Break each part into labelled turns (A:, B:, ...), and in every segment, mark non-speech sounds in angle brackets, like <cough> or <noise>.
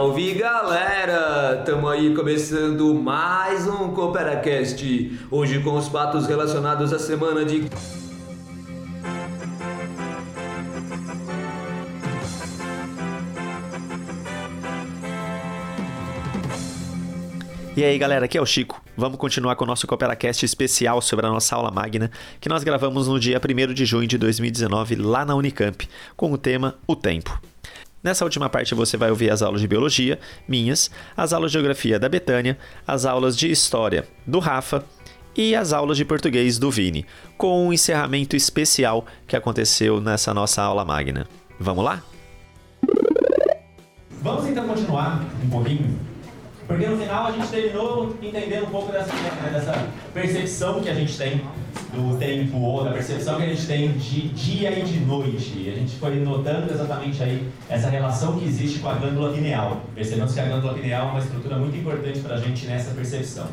A: salve galera! Tamo aí começando mais um CooperaCast. Hoje com os fatos relacionados à semana de.
B: E aí galera, aqui é o Chico. Vamos continuar com o nosso CooperaCast especial sobre a nossa aula magna, que nós gravamos no dia 1 de junho de 2019 lá na Unicamp, com o tema O Tempo. Nessa última parte você vai ouvir as aulas de biologia, minhas, as aulas de geografia da Betânia, as aulas de história do Rafa e as aulas de português do Vini, com um encerramento especial que aconteceu nessa nossa aula magna. Vamos lá?
C: Vamos então continuar um pouquinho porque no final a gente terminou entendendo um pouco dessa, né, dessa percepção que a gente tem do tempo, ou da percepção que a gente tem de dia e de noite. E a gente foi notando exatamente aí essa relação que existe com a glândula pineal. Percebemos que a glândula pineal é uma estrutura muito importante para a gente nessa percepção.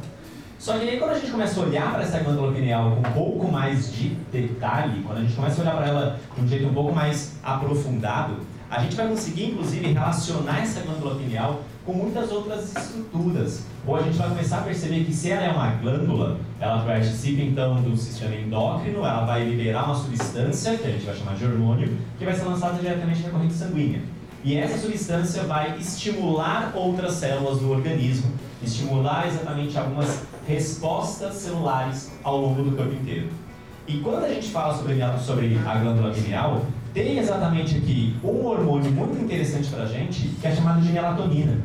C: Só que aí quando a gente começa a olhar para essa glândula pineal com um pouco mais de detalhe, quando a gente começa a olhar para ela de um jeito um pouco mais aprofundado, a gente vai conseguir inclusive relacionar essa glândula pineal com muitas outras estruturas. Ou a gente vai começar a perceber que se ela é uma glândula, ela participa então do sistema endócrino, ela vai liberar uma substância, que a gente vai chamar de hormônio, que vai ser lançada diretamente na corrente sanguínea. E essa substância vai estimular outras células do organismo, estimular exatamente algumas respostas celulares ao longo do corpo inteiro. E quando a gente fala sobre, sobre a glândula pineal, tem exatamente aqui um hormônio muito interessante para a gente, que é chamado de melatonina.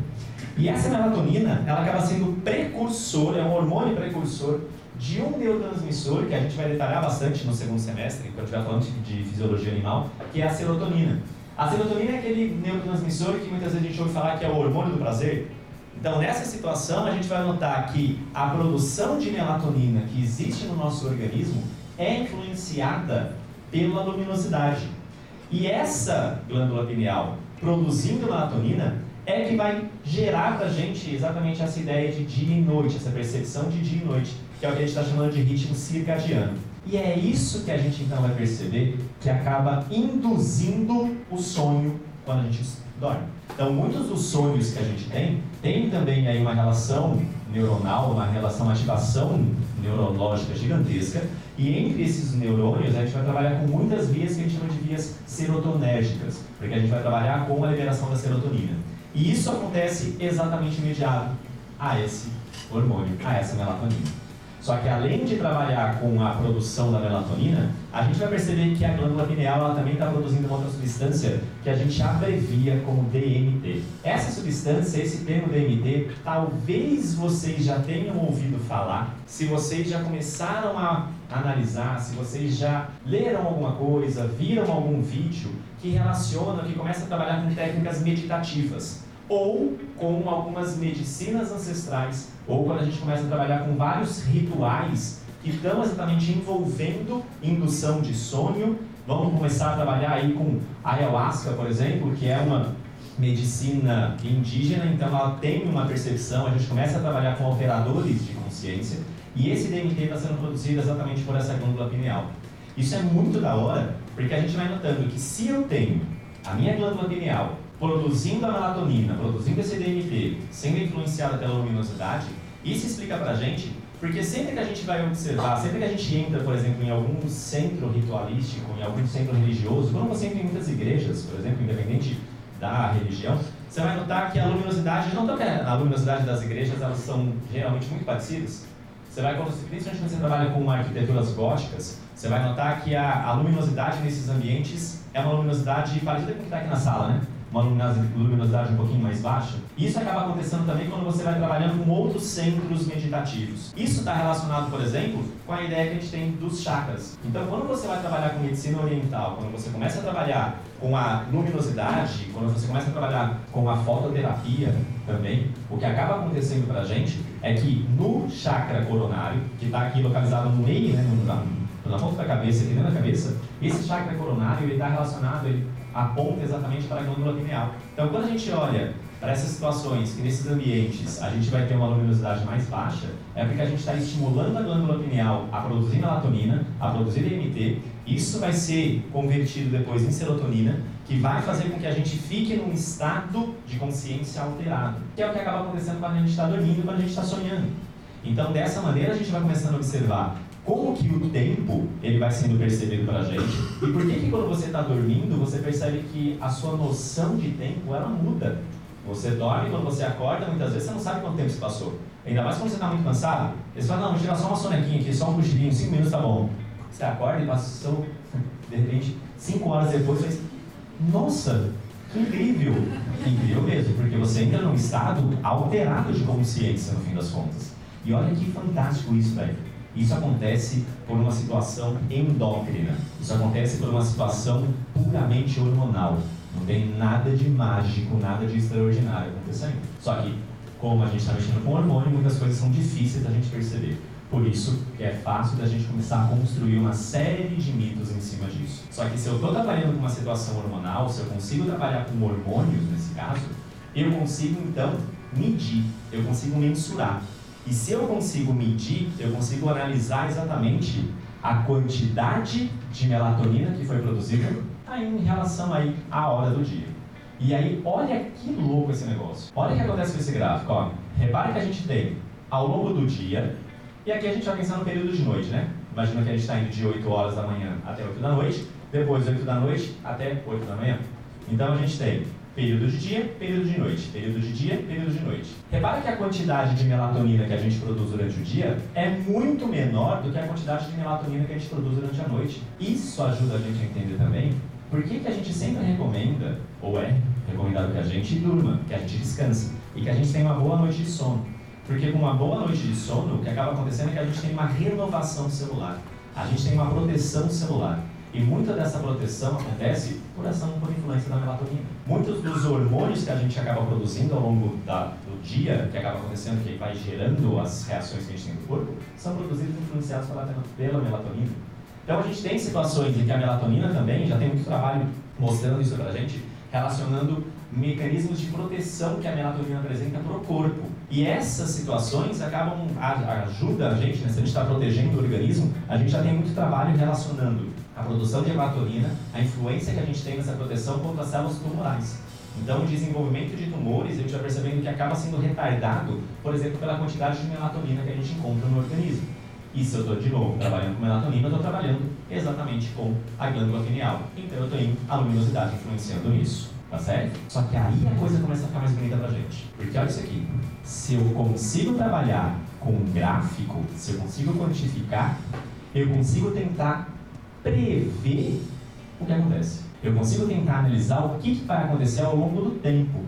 C: E essa melatonina, ela acaba sendo precursor, é um hormônio precursor de um neurotransmissor que a gente vai detalhar bastante no segundo semestre, quando estiver falando de fisiologia animal, que é a serotonina. A serotonina é aquele neurotransmissor que muitas vezes a gente ouve falar que é o hormônio do prazer. Então, nessa situação, a gente vai notar que a produção de melatonina que existe no nosso organismo é influenciada pela luminosidade. E essa glândula pineal produzindo melatonina é que vai gerar para a gente exatamente essa ideia de dia e noite, essa percepção de dia e noite, que é o que a gente está chamando de ritmo circadiano. E é isso que a gente então vai perceber que acaba induzindo o sonho quando a gente dorme. Então, muitos dos sonhos que a gente tem, tem também aí uma relação neuronal, uma relação ativação neurológica gigantesca, e entre esses neurônios a gente vai trabalhar com muitas vias que a gente chama de vias serotonérgicas, porque a gente vai trabalhar com a liberação da serotonina. E isso acontece exatamente imediato a esse hormônio, a essa melatonina. Só que além de trabalhar com a produção da melatonina, a gente vai perceber que a glândula pineal ela também está produzindo uma outra substância que a gente abrevia como DMT. Essa substância, esse termo DMT, talvez vocês já tenham ouvido falar, se vocês já começaram a analisar, se vocês já leram alguma coisa, viram algum vídeo que relaciona, que começa a trabalhar com técnicas meditativas ou com algumas medicinas ancestrais, ou quando a gente começa a trabalhar com vários rituais que estão exatamente envolvendo indução de sonho. Vamos começar a trabalhar aí com ayahuasca, por exemplo, que é uma medicina indígena, então ela tem uma percepção, a gente começa a trabalhar com alteradores de consciência, e esse DMT está sendo produzido exatamente por essa glândula pineal. Isso é muito da hora, porque a gente vai notando que se eu tenho a minha glândula pineal produzindo a melatonina, produzindo esse DMT, sendo influenciada pela luminosidade, isso explica pra gente porque sempre que a gente vai observar, sempre que a gente entra, por exemplo, em algum centro ritualístico, em algum centro religioso, quando você entra em muitas igrejas, por exemplo, independente da religião, você vai notar que a luminosidade, não que a luminosidade das igrejas, elas são geralmente muito parecidas. Você vai, principalmente quando você trabalha com arquiteturas góticas, você vai notar que a, a luminosidade nesses ambientes é uma luminosidade parecida com o que está aqui na sala, né? Uma luminosidade um pouquinho mais baixa. Isso acaba acontecendo também quando você vai trabalhando com outros centros meditativos. Isso está relacionado, por exemplo, com a ideia que a gente tem dos chakras. Então, quando você vai trabalhar com medicina oriental, quando você começa a trabalhar com a luminosidade, quando você começa a trabalhar com a fototerapia também, o que acaba acontecendo para a gente é que no chakra coronário, que está aqui localizado no meio, né, no, na ponta da cabeça, aqui dentro da cabeça, esse chakra coronário está relacionado, ele aponta exatamente para a glândula pineal. Então, quando a gente olha para essas situações que nesses ambientes a gente vai ter uma luminosidade mais baixa, é porque a gente está estimulando a glândula pineal a produzir melatonina, a produzir DMT. Isso vai ser convertido depois em serotonina que vai fazer com que a gente fique num estado de consciência alterado, que é o que acaba acontecendo quando a gente está dormindo quando a gente está sonhando. Então, dessa maneira, a gente vai começando a observar como que o tempo ele vai sendo percebido para a gente e por que, que quando você está dormindo, você percebe que a sua noção de tempo, ela muda. Você dorme, quando você acorda, muitas vezes você não sabe quanto tempo se passou. Ainda mais quando você está muito cansado. Você fala, não, vou tirar só uma sonequinha aqui, só um cochilinho, cinco minutos tá bom. Você acorda e passou, <laughs> de repente, cinco horas depois, você nossa, que incrível. Incrível mesmo, porque você entra num estado alterado de consciência, no fim das contas. E olha que fantástico isso, velho. Isso acontece por uma situação endócrina. Isso acontece por uma situação puramente hormonal. Não tem nada de mágico, nada de extraordinário acontecendo. Só que, como a gente está mexendo com hormônio, muitas coisas são difíceis da gente perceber. Por isso que é fácil da gente começar a construir uma série de mitos em cima disso. Só que se eu estou trabalhando com uma situação hormonal, se eu consigo trabalhar com hormônios nesse caso, eu consigo então medir, eu consigo mensurar. E se eu consigo medir, eu consigo analisar exatamente a quantidade de melatonina que foi produzida aí em relação aí à hora do dia. E aí, olha que louco esse negócio. Olha o que acontece com esse gráfico. Ó. Repare que a gente tem ao longo do dia, e aqui a gente vai pensar no período de noite, né? Imagina que a gente está indo de 8 horas da manhã até 8 da noite, depois 8 da noite até 8 da manhã. Então a gente tem Período de dia, período de noite. Período de dia, período de noite. Repara que a quantidade de melatonina que a gente produz durante o dia é muito menor do que a quantidade de melatonina que a gente produz durante a noite. Isso ajuda a gente a entender também por que, que a gente sempre recomenda, ou é recomendado que a gente durma, que a gente descanse e que a gente tenha uma boa noite de sono. Porque com uma boa noite de sono, o que acaba acontecendo é que a gente tem uma renovação celular. A gente tem uma proteção celular. E muita dessa proteção acontece por ação, por influência da melatonina. Muitos dos hormônios que a gente acaba produzindo ao longo da, do dia, que acaba acontecendo, que vai gerando as reações que a gente tem no corpo, são produzidos e influenciados pela, pela melatonina. Então a gente tem situações em que a melatonina também, já tem muito trabalho mostrando isso para a gente, relacionando mecanismos de proteção que a melatonina apresenta para o corpo. E essas situações acabam, ajuda a gente, né, se a gente está protegendo o organismo, a gente já tem muito trabalho relacionando a produção de melatonina, a influência que a gente tem nessa proteção contra as células tumorais. Então, o desenvolvimento de tumores, a gente vai percebendo que acaba sendo retardado, por exemplo, pela quantidade de melatonina que a gente encontra no organismo. E se eu estou, de novo, trabalhando com melatonina, eu estou trabalhando exatamente com a glândula pineal. Então, eu tenho a luminosidade influenciando nisso. Tá certo? Só que aí a coisa começa a ficar mais bonita pra gente. Porque olha isso aqui. Se eu consigo trabalhar com um gráfico, se eu consigo quantificar, eu consigo tentar prever o que acontece. Eu consigo tentar analisar o que, que vai acontecer ao longo do tempo.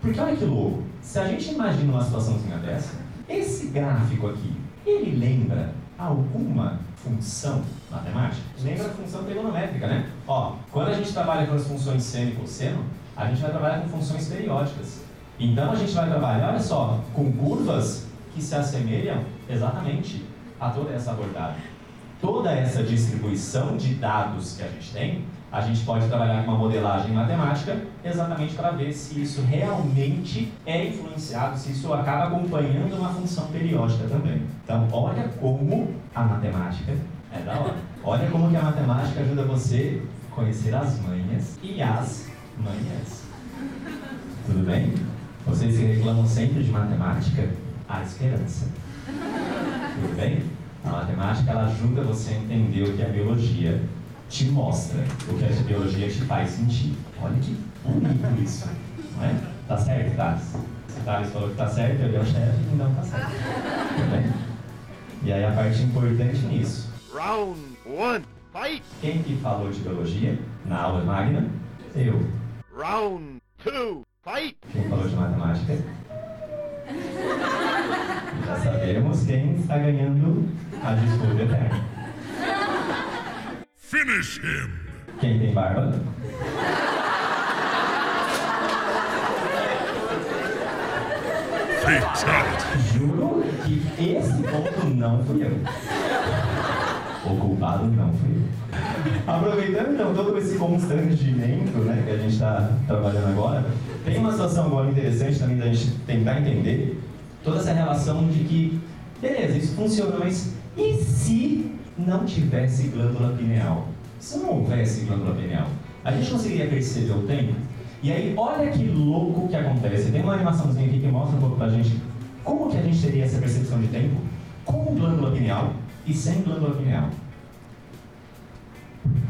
C: Porque olha que louco, se a gente imagina uma situaçãozinha dessa, esse gráfico aqui, ele lembra alguma função matemática? Lembra a função trigonométrica, né? Ó, quando a gente trabalha com as funções seno e cosseno, a gente vai trabalhar com funções periódicas. Então a gente vai trabalhar, olha só, com curvas que se assemelham exatamente a toda essa abordagem toda essa distribuição de dados que a gente tem, a gente pode trabalhar com uma modelagem matemática exatamente para ver se isso realmente é influenciado, se isso acaba acompanhando uma função periódica também. Então, olha como a matemática é da hora. Olha como que a matemática ajuda você a conhecer as manhas e as manhãs. Tudo bem? Vocês que reclamam sempre de matemática, há esperança. Tudo bem? A matemática ela ajuda você a entender o que a biologia te mostra, o que a biologia te faz sentir. Olha que bonito isso, não é? Tá certo, Thales? Se Thales falou que tá certo, eu é o chefe, então tá certo. Bem? E aí a parte importante nisso. Round one, fight! Quem que falou de biologia na aula magna? Eu. Round two, fight! Quem falou de matemática? Já sabemos quem está ganhando a disputa eterna. Finish him! Quem tem barba? Fatality. Juro que esse ponto não fui eu. O culpado não fui eu. Aproveitando então todo esse constrangimento né, que a gente está trabalhando agora, tem uma situação agora interessante também da gente tentar entender toda essa relação de que, beleza, isso funciona, mas e se não tivesse glândula pineal? Se não houvesse glândula pineal, a gente conseguiria perceber o tempo? E aí, olha que louco que acontece. Tem uma animaçãozinha aqui que mostra um pouco pra gente como que a gente teria essa percepção de tempo com glândula pineal e sem glândula pineal.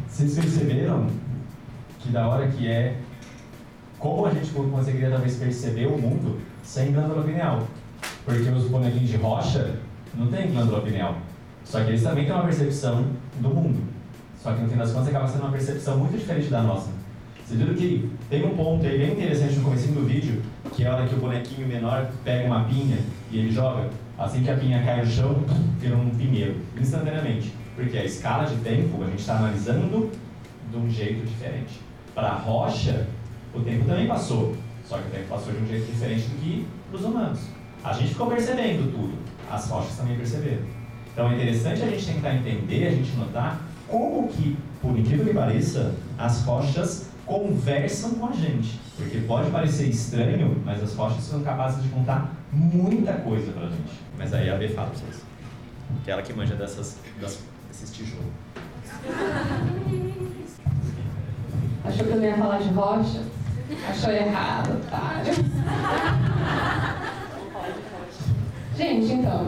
C: Vocês perceberam que da hora que é como a gente conseguiria talvez perceber o mundo sem glândula pineal? Porque os bonequinhos de rocha não têm glândula pineal. Só que eles também têm uma percepção do mundo. Só que no fim das contas acaba sendo uma percepção muito diferente da nossa. Viram que tem um ponto aí bem interessante no começo do vídeo, que é a hora que o bonequinho menor pega uma pinha e ele joga, assim que a pinha cai no chão, <laughs> vira um pinheiro, instantaneamente. Porque a escala de tempo a gente está analisando de um jeito diferente. Para a rocha, o tempo também passou, só que o tempo passou de um jeito diferente do que para os humanos. A gente ficou percebendo tudo, as rochas também perceberam. Então é interessante a gente tentar entender, a gente notar como que, por incrível que pareça, as rochas conversam com a gente. Porque pode parecer estranho, mas as rochas são capazes de contar muita coisa pra gente. Mas aí a B fala pra vocês. Que é ela que manja dessas, das, desses tijolos. <laughs>
D: Achou que eu ia falar de rocha? Achou errado, otário. <laughs> Gente, então,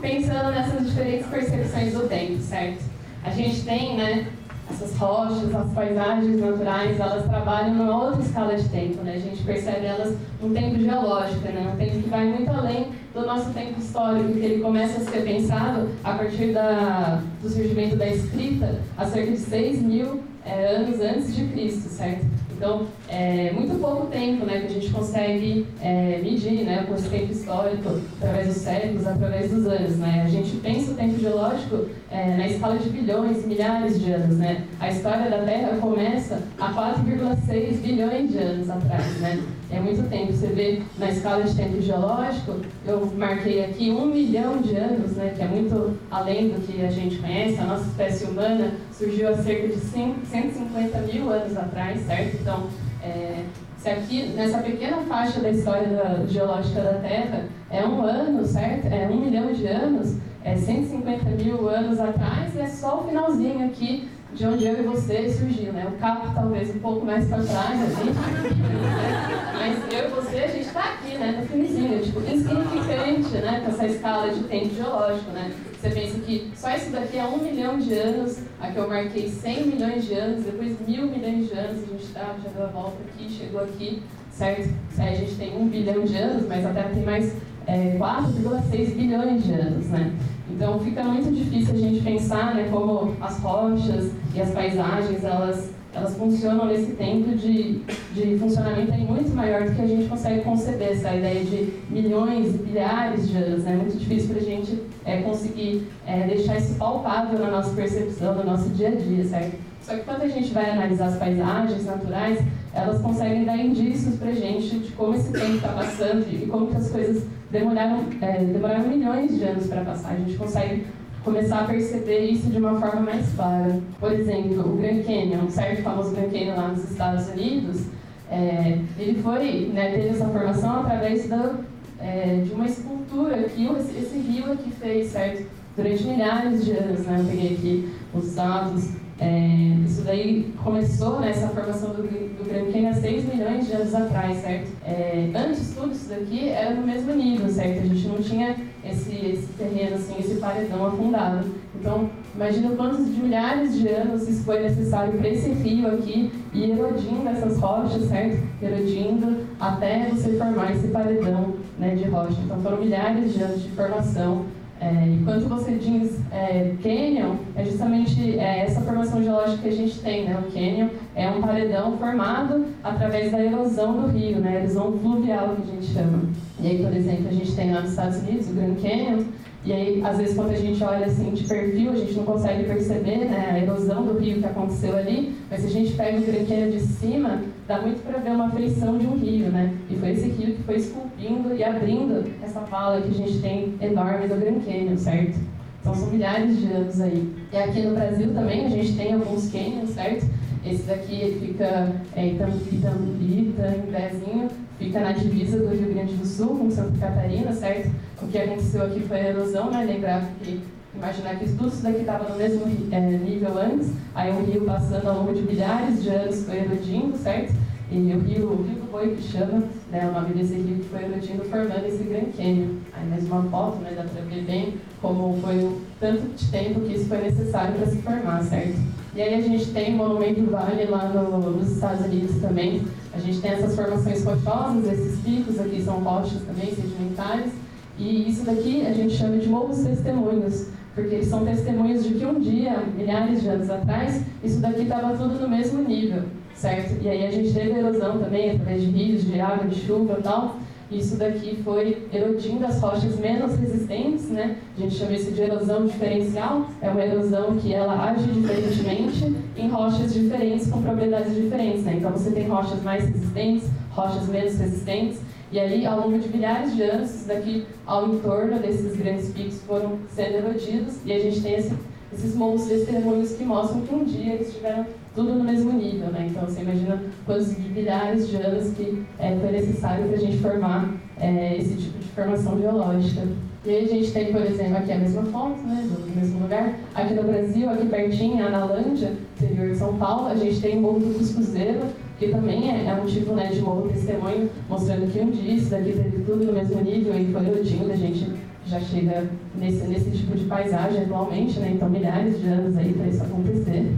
D: pensando nessas diferentes percepções do tempo, certo? A gente tem, né, essas rochas, as paisagens naturais, elas trabalham numa outra escala de tempo, né? A gente percebe elas num tempo geológico, né? Um tempo que vai muito além do nosso tempo histórico, que ele começa a ser pensado a partir da, do surgimento da escrita há cerca de 6 mil é, anos antes de Cristo, certo? Então, é muito pouco tempo né, que a gente consegue é, medir né, esse tempo histórico, através dos séculos, através dos anos. Né? A gente pensa o tempo geológico é, na escala de bilhões, milhares de anos. Né? A história da Terra começa há 4,6 bilhões de anos atrás. Né? É muito tempo. Você vê na escala de tempo geológico, eu marquei aqui um milhão de anos, né, que é muito além do que a gente conhece. A nossa espécie humana surgiu há cerca de 150 mil anos atrás, certo? Então, é, se aqui, nessa pequena faixa da história da, geológica da Terra, é um ano, certo? É um milhão de anos, é 150 mil anos atrás, e é só o finalzinho aqui de onde eu e você surgiu, né? O capo talvez um pouco mais para trás, assim, <laughs> mas eu e você, a gente está aqui, né? No finzinho, tipo, insignificante, né? Com essa escala de tempo geológico, né? Você pensa que só isso daqui é um milhão de anos, aqui eu marquei 100 milhões de anos, depois mil milhões de anos, a gente tá, já deu a volta aqui, chegou aqui, certo? Aí a gente tem um bilhão de anos, mas a Terra tem mais é, 4,6 bilhões de anos, né? Então fica muito difícil a gente pensar né, como as rochas e as paisagens elas, elas funcionam nesse tempo de, de funcionamento aí muito maior do que a gente consegue conceber essa ideia de milhões e bilhares de anos. Né? É muito difícil para a gente é, conseguir é, deixar isso palpável na nossa percepção, no nosso dia a dia, certo? Só que quando a gente vai analisar as paisagens naturais, elas conseguem dar indícios para a gente de como esse tempo está passando e como que as coisas demoraram, é, demoraram milhões de anos para passar. A gente consegue começar a perceber isso de uma forma mais clara. Por exemplo, o Grand Canyon, um certo famoso Grand Canyon lá nos Estados Unidos, é, ele foi, né, teve essa formação através da, é, de uma escultura que esse, rio aqui fez, certo? Durante milhares de anos, né? Eu peguei aqui os dados é, isso daí começou né, formação do, do Canyon há 6 milhões de anos atrás, certo? É, antes tudo isso daqui era no mesmo nível, certo? A gente não tinha esse, esse terreno, assim, esse paredão afundado. Então, imagina quantos de milhares de anos isso foi necessário para esse rio aqui ir erodindo essas rochas, certo? Erodindo até você formar esse paredão né, de rocha. Então, foram milhares de anos de formação é, você diz é, canyon, é justamente é, essa formação geológica que a gente tem, né? O canyon é um paredão formado através da erosão do rio, né? Erosão fluvial que a gente chama. E aí, por exemplo, a gente tem lá nos Estados Unidos o Grand Canyon, e aí, às vezes, quando a gente olha assim de perfil, a gente não consegue perceber né, a erosão do rio que aconteceu ali, mas se a gente pega o Grand de cima, dá muito para ver uma feição de um rio, né? E foi esse rio que foi esculpindo e abrindo essa vala que a gente tem enorme do Grand Canyon, certo? Então são milhares de anos aí. E aqui no Brasil também a gente tem alguns canyons, certo? Esse daqui fica é, Itambi, Itambi, Itambizinho, fica na divisa do Rio Grande do Sul com Santa Catarina, certo? O que aconteceu aqui foi a erosão, né? Lembrar que imaginar que tudo isso daqui estava no mesmo é, nível antes, aí o rio passando ao longo de milhares de anos foi erodindo, certo? E o rio, o rio do Boi, que chama, né, o nome desse rio que foi erodindo, formando esse Grand Canyon. Aí mais uma foto, né, dá para ver bem como foi o tanto de tempo que isso foi necessário para se formar, certo? E aí a gente tem o Monumento Vale lá no, nos Estados Unidos também. A gente tem essas formações rochosas, esses picos aqui são rochas também, sedimentares. E isso daqui a gente chama de morros testemunhos, porque eles são testemunhos de que um dia, milhares de anos atrás, isso daqui estava tudo no mesmo nível certo? E aí a gente teve erosão também, através de rios, de água, de chuva e tal. Isso daqui foi erodindo as rochas menos resistentes, né? A gente chama isso de erosão diferencial. É uma erosão que ela age diferentemente em rochas diferentes com propriedades diferentes, né? Então você tem rochas mais resistentes, rochas menos resistentes. E aí, ao longo de milhares de anos, isso daqui ao entorno desses grandes picos foram sendo erodidos e a gente tem esse, esses montes testemunhos que mostram que um dia eles tiveram tudo no mesmo nível, né? Então você imagina quantos milhares de anos que é, foi necessário para a gente formar é, esse tipo de formação geológica. E aí a gente tem, por exemplo, aqui a mesma foto, né, do mesmo lugar. Aqui no Brasil, aqui pertinho, Analândia, interior de São Paulo, a gente tem o Morro do Cuscuzeiro, que também é, é, um tipo né, de morro testemunho, mostrando que um dia isso daqui teve tudo no mesmo nível e foi erodindo, a gente já chega nesse, nesse tipo de paisagem atualmente, né? Então milhares de anos aí para isso acontecer.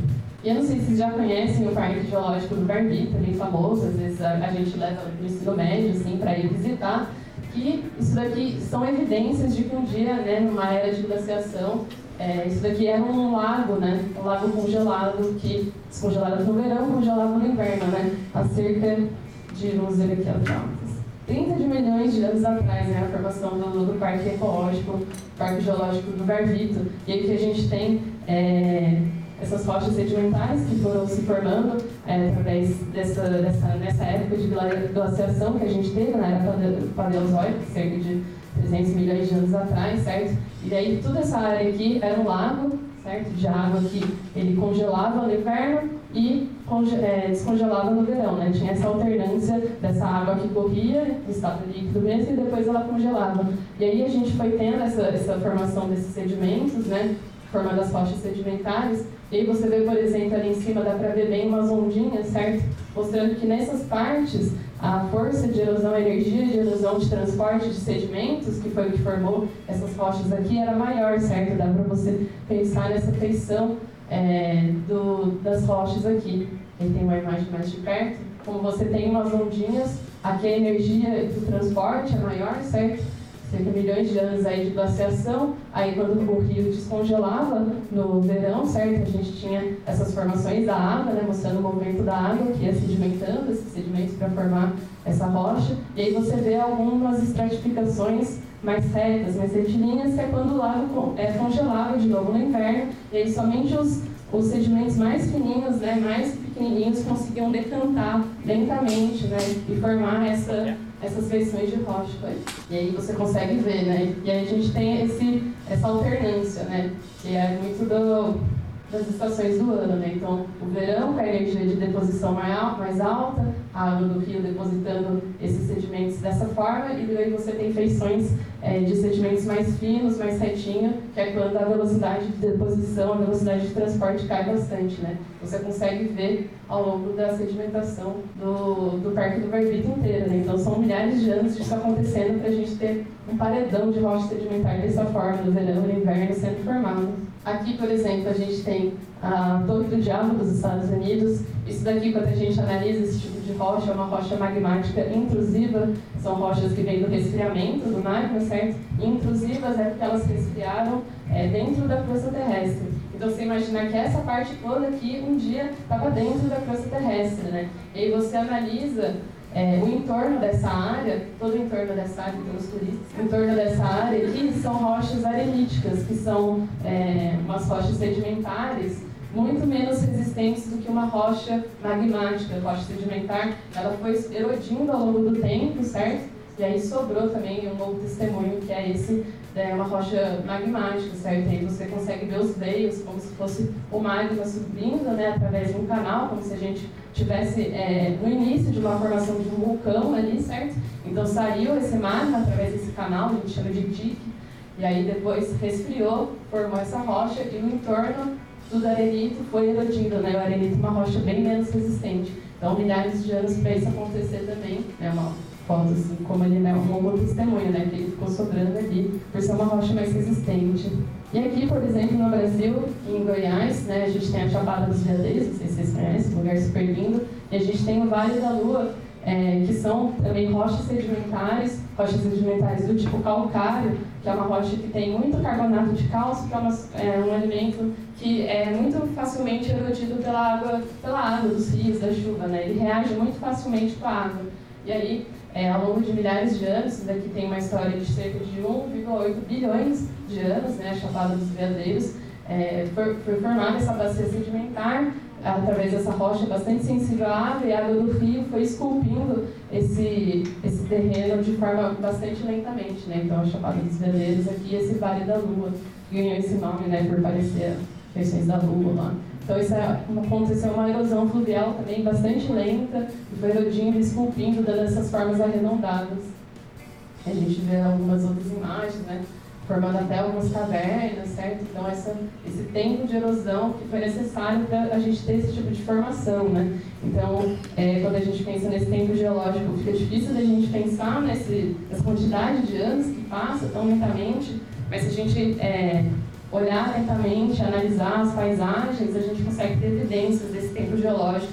D: E eu não sei se vocês já conhecem o Parque Geológico do Barbie, também famoso, às vezes a, a gente leva no ensino médio, assim, para ir visitar, que isso daqui são evidências de que um dia, né, numa era de glaciação, é, isso daqui era um lago, né, um lago congelado, que descongelado no verão, congelado no inverno, né, há cerca de, vamos ver aqui, ó, 30 de milhões de anos atrás, né, a formação do, do Parque Ecológico, Parque Geológico do Barbito, e aí que a gente tem... É, essas rochas sedimentares que foram se formando é, através dessa, dessa, nessa época de glaciação que a gente teve na era paleozoica, cerca de 300 milhões de anos atrás, certo? E daí toda essa área aqui era um lago, certo? De água que ele congelava no inverno e é, descongelava no verão, né? Tinha essa alternância dessa água que corria, em estado líquido mesmo, e depois ela congelava. E aí a gente foi tendo essa, essa formação desses sedimentos, né? Formando as rochas sedimentares, e aí você vê, por exemplo, ali em cima dá para ver bem umas ondinhas, certo? Mostrando que nessas partes a força de erosão, a energia de erosão de transporte de sedimentos, que foi o que formou essas rochas aqui, era maior, certo? Dá para você pensar nessa feição é, do, das rochas aqui. Aí tem uma imagem mais de perto. Como você tem umas ondinhas, aqui a energia do transporte é maior, certo? Cerca de milhões de anos aí de glaciação, aí quando o rio descongelava no verão, certo? A gente tinha essas formações da água, né, mostrando o movimento da água que ia sedimentando esses sedimentos para formar essa rocha, e aí você vê algumas estratificações mais retas, mais retilíneas, que é quando o lago é congelado de novo no inverno, e aí somente os, os sedimentos mais fininhos, né, mais pequenininhos, conseguiam decantar lentamente né, e formar essa essas feições de rocha. E aí você consegue ver, né? E aí a gente tem esse, essa alternância, né? Que é muito do, das estações do ano, né? Então, o verão com a energia de deposição mais alta, a água do rio depositando esses sedimentos dessa forma, e daí você tem feições é, de sedimentos mais finos, mais retinho, que é quando a velocidade de deposição, a velocidade de transporte cai bastante, né? Você consegue ver ao longo da sedimentação do, do Parque do Barbito inteiro, né? Então, são milhares de anos disso acontecendo para a gente ter um paredão de rocha sedimentar dessa forma, no verão e no inverno, sendo formado. Aqui, por exemplo, a gente tem a Torre do Diabo dos Estados Unidos. Isso daqui, quando a gente analisa esse tipo de rocha, é uma rocha magmática intrusiva. São rochas que vêm do resfriamento do magma, certo? Intrusivas é porque elas resfriaram é, dentro da crosta terrestre. Então, você imagina que essa parte toda aqui, um dia, estava dentro da crosta terrestre, né? E aí você analisa é, o entorno dessa área, todo o entorno dessa área, pelos turistas, o entorno dessa área aqui são rochas areníticas, que são é, umas rochas sedimentares muito menos resistentes do que uma rocha magmática, rocha sedimentar. Ela foi erodindo ao longo do tempo, certo? E aí sobrou também um novo testemunho, que é esse, é uma rocha magmática, certo? E aí você consegue ver os veios, como se fosse o magma subindo, né, através de um canal, como se a gente tivesse é, no início de uma formação de um vulcão ali, certo? Então saiu esse magma através desse canal, a gente chama de dique, E aí depois resfriou, formou essa rocha e no entorno do arenito foi erodido, né? O arenito é uma rocha bem menos resistente. Então, milhares de anos para isso acontecer também, é uma foto assim, como ele é um bom testemunho, né? Que ele ficou sobrando ali por ser uma rocha mais resistente. E aqui, por exemplo, no Brasil, em Goiás, né, a gente tem a Chapada dos Veadeiros, não sei se vocês conhecem, um lugar super lindo, e a gente tem o Vale da Lua, é, que são também rochas sedimentares, rochas sedimentares do tipo calcário, que é uma rocha que tem muito carbonato de cálcio, que é, uma, é um alimento que é muito facilmente erodido pela água, pela água dos rios, da chuva, né? Ele reage muito facilmente com a água. E aí, é, ao longo de milhares de anos, isso daqui tem uma história de cerca de 1,8 bilhões de anos, né, a Chapada dos Veadeiros, é, foi, foi formada essa bacia sedimentar através dessa rocha bastante sensível à água e a água do rio foi esculpindo esse, esse terreno de forma bastante lentamente. Né? Então, a Chapada dos Veadeiros aqui, esse Vale da Lua, ganhou esse nome né, por parecer feições da Lua lá. Então, isso é, aconteceu uma erosão fluvial também bastante lenta, e foi erodindo e esculpindo, dando essas formas arredondadas. A gente vê algumas outras imagens, né? formando até algumas cavernas, certo? Então, essa, esse tempo de erosão que foi necessário para a gente ter esse tipo de formação, né? Então, é, quando a gente pensa nesse tempo geológico, fica difícil da gente pensar nesse, nessa quantidade de anos que passa tão lentamente, mas se a gente é, olhar lentamente, analisar as paisagens, a gente consegue ter evidências desse tempo geológico,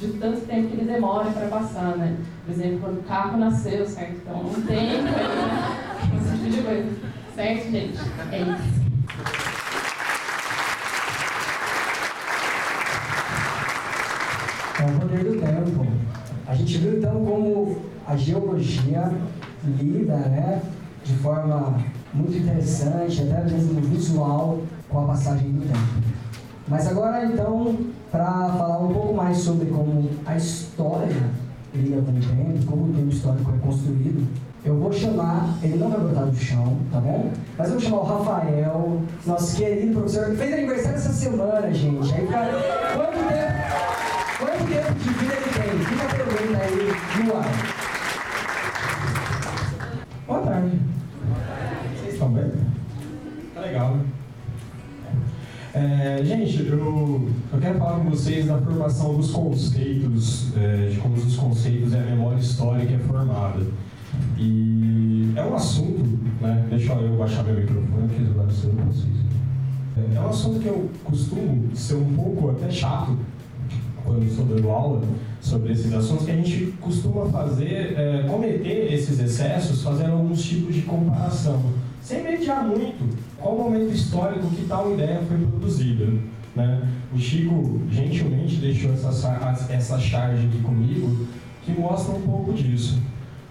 D: de, tanto tempo que ele demora para passar, né? Por exemplo, quando o carro nasceu, certo? Então, um tempo? Esse tipo de coisa. Certo, gente? É isso.
E: É o poder do tempo. A gente viu então como a geologia lida né, de forma muito interessante, até mesmo visual, com a passagem do tempo. Mas agora então, para falar um pouco mais sobre como a história lida com o tempo, como o tempo histórico é construído, eu vou chamar, ele não vai brotar do chão, tá bom? Mas eu vou chamar o Rafael, nosso querido professor, que fez aniversário essa semana, gente. Aí, cara, quanto tempo, quanto tempo de vida ele tem? Fica a pergunta aí no ar.
F: Tá legal, né? É, gente, eu, eu quero falar com vocês da formação dos conceitos, é, de como os conceitos e a memória histórica é formada. E é um assunto, né? Deixa eu baixar meu microfone, que eu não consigo. É, é um assunto que eu costumo ser um pouco até chato quando estou dando aula sobre esses assuntos, que a gente costuma fazer, é, cometer esses excessos fazendo alguns tipos de comparação, sem mediar muito qual momento histórico que tal ideia foi produzida. Né? O Chico gentilmente deixou essa, essa charge aqui comigo, que mostra um pouco disso.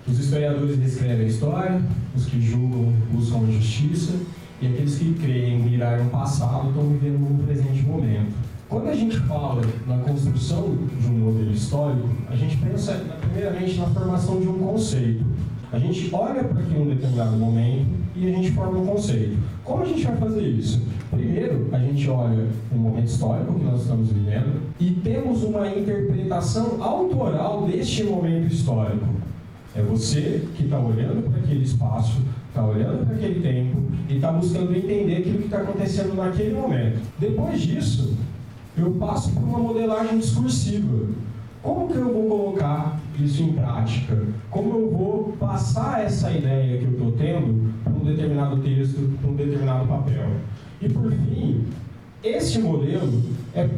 F: Os historiadores descrevem a história, os que julgam buscam a justiça, e aqueles que creem mirar no passado estão vivendo um presente momento. Quando a gente fala na construção de um modelo histórico, a gente pensa primeiramente na formação de um conceito. A gente olha para aquele um determinado momento e a gente forma um conceito. Como a gente vai fazer isso? Primeiro, a gente olha um momento histórico que nós estamos vivendo e temos uma interpretação autoral deste momento histórico. É você que está olhando para aquele espaço, está olhando para aquele tempo e está buscando entender aquilo que está acontecendo naquele momento. Depois disso, eu passo por uma modelagem discursiva. Como que eu vou colocar isso em prática? Como eu vou passar essa ideia que eu estou tendo um determinado texto, para um determinado papel? E por fim, este modelo é,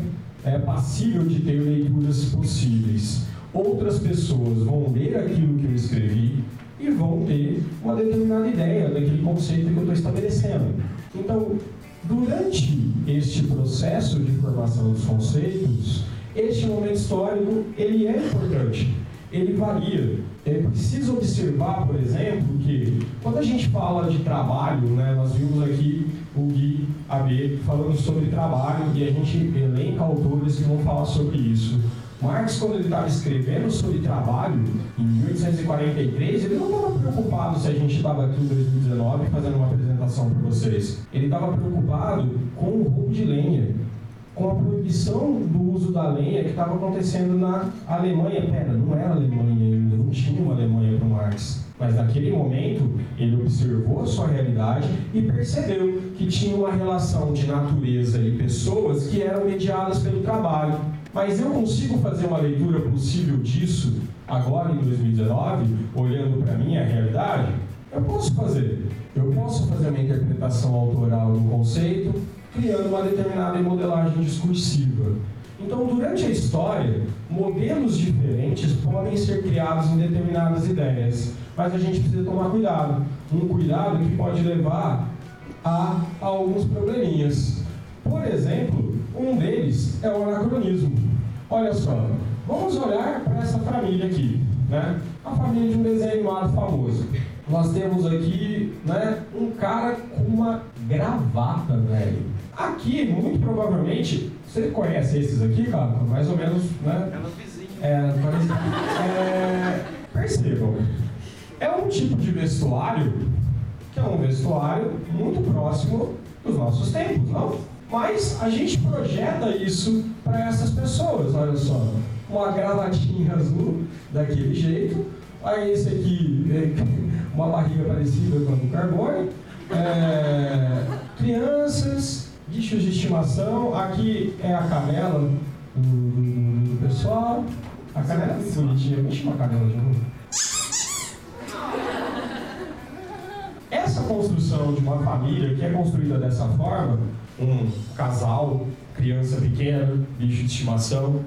F: é passível de ter leituras possíveis outras pessoas vão ler aquilo que eu escrevi e vão ter uma determinada ideia daquele conceito que eu estou estabelecendo. Então, durante este processo de formação dos conceitos, este momento histórico ele é importante, ele varia. É observar, por exemplo, que quando a gente fala de trabalho, né, nós vimos aqui o Gui AB falando sobre trabalho e a gente elenca autores que vão falar sobre isso. Marx, quando ele estava escrevendo sobre trabalho, em 1843, ele não estava preocupado se a gente estava aqui em 2019 fazendo uma apresentação para vocês. Ele estava preocupado com o roubo de lenha, com a proibição do uso da lenha que estava acontecendo na Alemanha. Pera, não era Alemanha ainda, tinha uma Alemanha para Marx. Mas naquele momento ele observou a sua realidade e percebeu que tinha uma relação de natureza e pessoas que eram mediadas pelo trabalho. Mas eu consigo fazer uma leitura possível disso agora em 2019, olhando para a minha realidade? Eu posso fazer. Eu posso fazer uma interpretação autoral do conceito, criando uma determinada modelagem discursiva. Então, durante a história, modelos diferentes podem ser criados em determinadas ideias, mas a gente precisa tomar cuidado. Um cuidado que pode levar a, alguns probleminhas. Por exemplo, um deles é o anacronismo. Olha só, vamos olhar para essa família aqui, né? A família de um desenho animado famoso. Nós temos aqui, né, um cara com uma gravata, velho. Aqui, muito provavelmente, você conhece esses aqui, cara? Mais ou menos, né? É no vizinho. É, parece, é, percebam, é um tipo de vestuário que é um vestuário muito próximo dos nossos tempos, não? Mas a gente projeta isso para essas pessoas, olha só. Uma gravatinha azul daquele jeito, aí esse aqui, <laughs> uma barriga parecida com a do Carbone, é, crianças, bichos de estimação, aqui é a canela do, do, do pessoal. A canela é bonitinha, me chama a canela de novo. Essa construção de uma família que é construída dessa forma, um casal, criança pequena, bicho de estimação,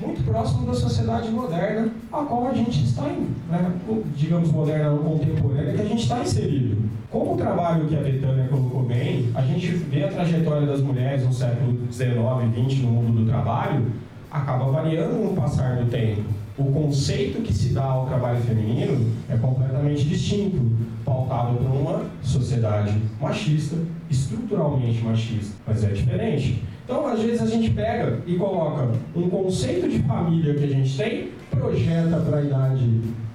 F: muito próximo da sociedade moderna a qual a gente está, né, digamos, moderna ou contemporânea, que a gente está inserido. Como o trabalho que a Betânia colocou bem, a gente vê a trajetória das mulheres no século XIX e XX no mundo do trabalho, acaba variando no passar do tempo. O conceito que se dá ao trabalho feminino é completamente distinto, pautado por uma sociedade machista, estruturalmente machista, mas é diferente. Então, às vezes, a gente pega e coloca um conceito de família que a gente tem, projeta para a idade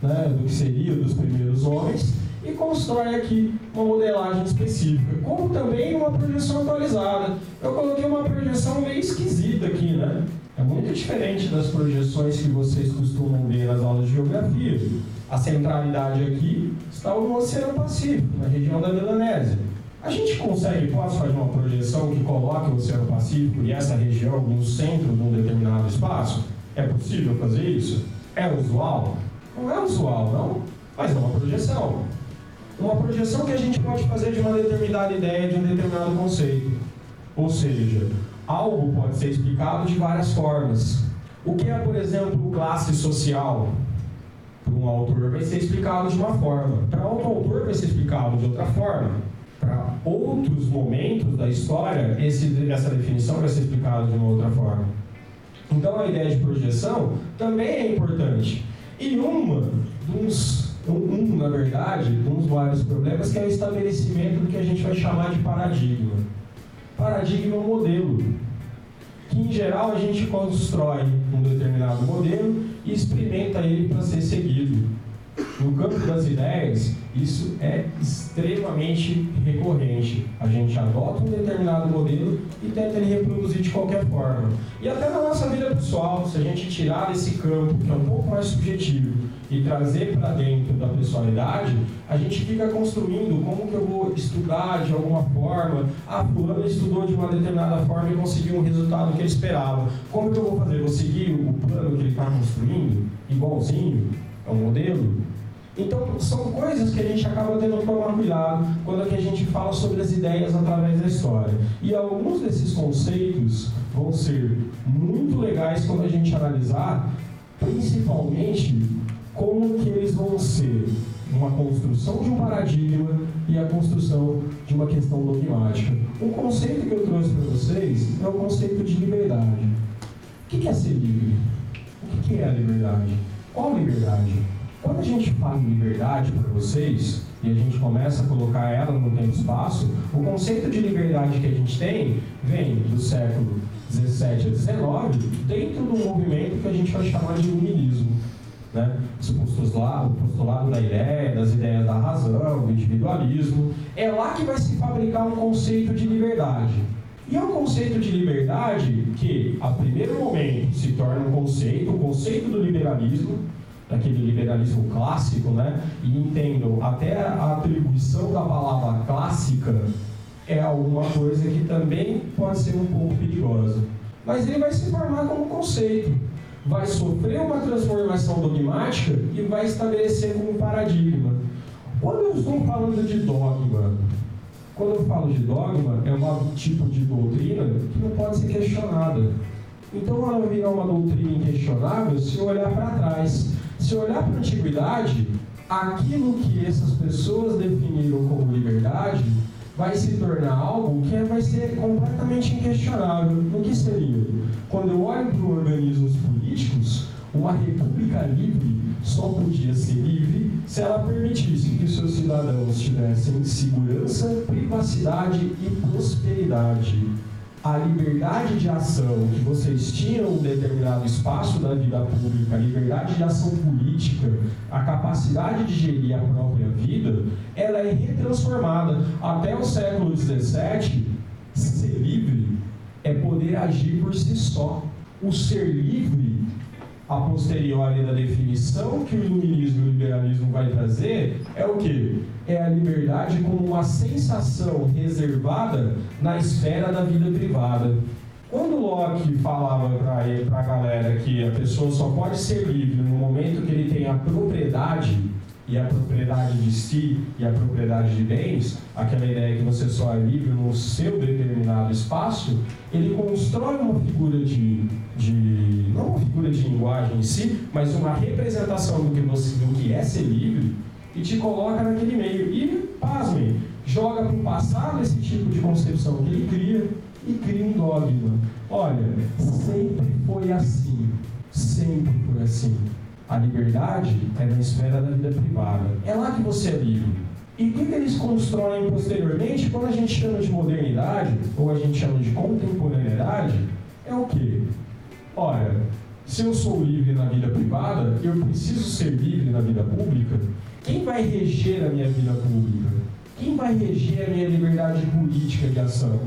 F: né, do que seria dos primeiros homens e constrói aqui uma modelagem específica, como também uma projeção atualizada. Eu coloquei uma projeção meio esquisita aqui, né? É muito diferente das projeções que vocês costumam ver nas aulas de geografia. A centralidade aqui está no Oceano Pacífico, na região da Melanésia. A gente consegue, posso fazer uma projeção que coloque o Oceano Pacífico e essa região no centro de um determinado espaço? É possível fazer isso? É usual? Não é usual, não, mas é uma projeção. Uma projeção que a gente pode fazer de uma determinada ideia, de um determinado conceito. Ou seja, algo pode ser explicado de várias formas. O que é, por exemplo, classe social? Para um autor vai ser explicado de uma forma, para outro autor vai ser explicado de outra forma para outros momentos da história, esse, essa definição vai ser explicada de uma outra forma. Então a ideia de projeção também é importante. E uma dos, um, na verdade, dos vários problemas que é o estabelecimento do que a gente vai chamar de paradigma. Paradigma é um modelo, que em geral a gente constrói um determinado modelo e experimenta ele para ser seguido. No campo das ideias, isso é extremamente recorrente. A gente adota um determinado modelo e tenta ele reproduzir de qualquer forma. E até na nossa vida pessoal, se a gente tirar desse campo, que é um pouco mais subjetivo, e trazer para dentro da pessoalidade, a gente fica construindo como que eu vou estudar de alguma forma. Ah, fulano estudou de uma determinada forma e conseguiu um resultado que ele esperava. Como que eu vou fazer? Vou seguir o plano que ele está construindo, igualzinho? É um modelo? Então, são coisas que a gente acaba tendo que tomar cuidado quando é a gente fala sobre as ideias através da história. E alguns desses conceitos vão ser muito legais quando a gente analisar, principalmente, como que eles vão ser uma construção de um paradigma e a construção de uma questão dogmática. O conceito que eu trouxe para vocês é o conceito de liberdade. O que é ser livre? O que é a liberdade? Qual a liberdade? Quando a gente fala em liberdade para vocês, e a gente começa a colocar ela no tempo e espaço, o conceito de liberdade que a gente tem vem do século 17 a 19, dentro do movimento que a gente vai chamar de iluminismo. Né? Os postulado, o postulado da ideia, das ideias da razão, do individualismo. É lá que vai se fabricar um conceito de liberdade. E é um conceito de liberdade que, a primeiro momento, se torna um conceito, o um conceito do liberalismo, daquele liberalismo clássico, né? E entendam, até a atribuição da palavra clássica é alguma coisa que também pode ser um pouco perigosa. Mas ele vai se formar como conceito, vai sofrer uma transformação dogmática e vai estabelecer como paradigma. Quando eu estou falando de dogma, quando eu falo de dogma, é um tipo de doutrina que não pode ser questionada. Então ela virar uma doutrina inquestionável se eu olhar para trás. Se olhar para a antiguidade, aquilo que essas pessoas definiram como liberdade vai se tornar algo que vai ser completamente inquestionável. O que seria? Quando eu olho para organismos políticos, uma república livre só podia ser livre se ela permitisse que seus cidadãos tivessem segurança, privacidade e prosperidade a liberdade de ação que vocês tinham um determinado espaço da vida pública, a liberdade de ação política, a capacidade de gerir a própria vida, ela é retransformada. Até o século XVII, ser livre é poder agir por si só. O ser livre a posteriori da definição que o iluminismo e o liberalismo vai trazer é o que? É a liberdade como uma sensação reservada na esfera da vida privada. Quando Locke falava para a galera que a pessoa só pode ser livre no momento que ele tem a propriedade e a propriedade de si e a propriedade de bens, aquela ideia que você só é livre no seu determinado espaço, ele constrói uma figura de, de não uma figura de linguagem em si, mas uma representação do que, você, do que é ser livre e te coloca naquele meio. E, pasmem, joga para o passado esse tipo de concepção que ele cria e cria um dogma. Olha, sempre foi assim. Sempre foi assim. A liberdade é na esfera da vida privada. É lá que você é livre. E o que, que eles constroem posteriormente, quando a gente chama de modernidade, ou a gente chama de contemporaneidade, é o quê? Ora, se eu sou livre na vida privada, eu preciso ser livre na vida pública. Quem vai reger a minha vida pública? Quem vai reger a minha liberdade política de ação?